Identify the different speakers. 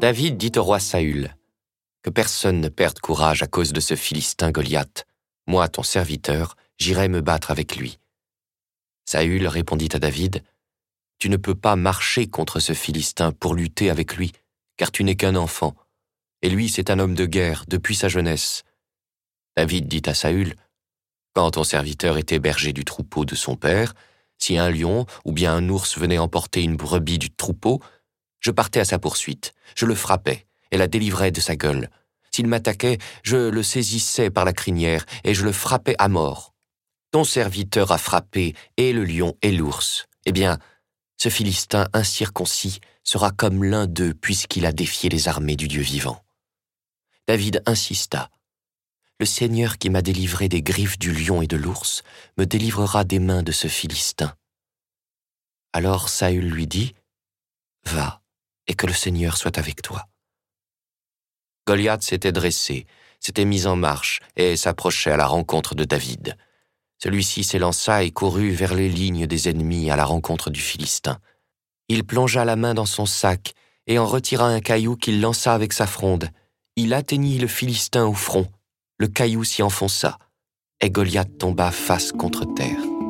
Speaker 1: David dit au roi Saül Que personne ne perde courage à cause de ce Philistin Goliath. Moi, ton serviteur, j'irai me battre avec lui. Saül répondit à David Tu ne peux pas marcher contre ce Philistin pour lutter avec lui, car tu n'es qu'un enfant, et lui c'est un homme de guerre depuis sa jeunesse. David dit à Saül Quand ton serviteur était berger du troupeau de son père, si un lion ou bien un ours venait emporter une brebis du troupeau, je partais à sa poursuite, je le frappais et la délivrais de sa gueule. S'il m'attaquait, je le saisissais par la crinière et je le frappais à mort. Ton serviteur a frappé et le lion et l'ours. Eh bien, ce Philistin incirconcis sera comme l'un d'eux puisqu'il a défié les armées du Dieu vivant. David insista. Le Seigneur qui m'a délivré des griffes du lion et de l'ours me délivrera des mains de ce Philistin. Alors Saül lui dit, Va, et que le Seigneur soit avec toi. Goliath s'était dressé, s'était mis en marche et s'approchait à la rencontre de David. Celui-ci s'élança et courut vers les lignes des ennemis à la rencontre du Philistin. Il plongea la main dans son sac et en retira un caillou qu'il lança avec sa fronde. Il atteignit le Philistin au front. Le caillou s'y enfonça, et Goliath tomba face contre terre.